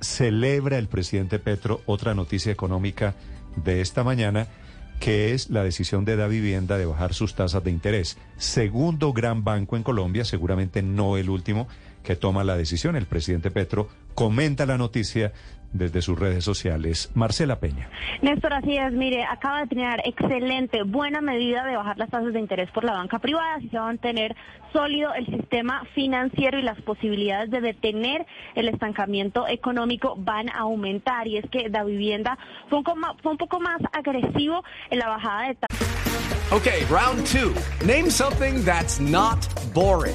Celebra el presidente Petro otra noticia económica de esta mañana, que es la decisión de Da Vivienda de bajar sus tasas de interés. Segundo gran banco en Colombia, seguramente no el último, que toma la decisión. El presidente Petro comenta la noticia desde sus redes sociales. Marcela Peña. Néstor, así es. Mire, acaba de tener excelente, buena medida de bajar las tasas de interés por la banca privada. Así se va a mantener sólido el sistema financiero y las posibilidades de detener el estancamiento económico van a aumentar. Y es que la vivienda fue un, fue un poco más agresivo en la bajada de tasas. Ok, round two. Name something that's not boring.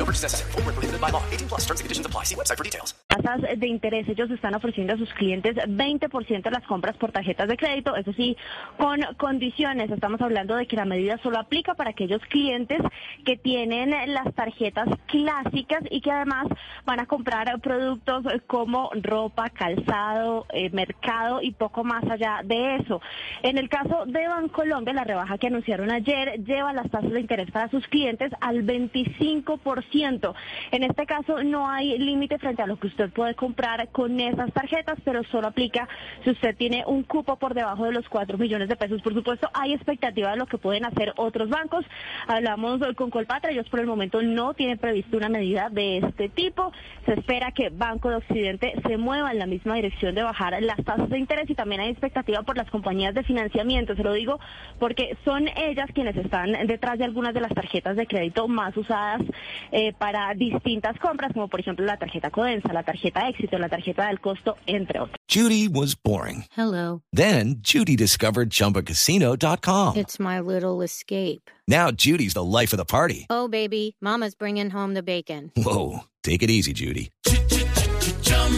No purchase necessary. Full prohibited by law. 18 plus terms and conditions apply. See website for details. Tasas de interés. Ellos están ofreciendo a sus clientes 20% de las compras por tarjetas de crédito. Eso sí, con condiciones. Estamos hablando de que la medida solo aplica para aquellos clientes que tienen las tarjetas clásicas y que además van a comprar productos como ropa, calzado, eh, mercado y poco más allá de eso. En el caso de Bancolombia, la rebaja que anunciaron ayer lleva las tasas de interés para sus clientes al 25%. En este caso no hay límite frente a lo que usted puede comprar con esas tarjetas, pero solo aplica si usted tiene un cupo por debajo de los 4 millones de pesos. Por supuesto, hay expectativa de lo que pueden hacer otros bancos. Hablamos con Colpatra, ellos por el momento no tienen previsto una medida de este tipo. Se espera que Banco de Occidente se mueva en la misma dirección de bajar las tasas de interés y también hay expectativa por las compañías de financiamiento. Se lo digo porque son ellas quienes están detrás de algunas de las tarjetas de crédito más usadas Eh, para distintas compras, como por ejemplo la tarjeta Codensa, la tarjeta Éxito, la tarjeta del costo, entre otros. Judy was boring. Hello. Then Judy discovered ChumbaCasino.com. It's my little escape. Now Judy's the life of the party. Oh baby, Mama's bringing home the bacon. Whoa, take it easy, Judy.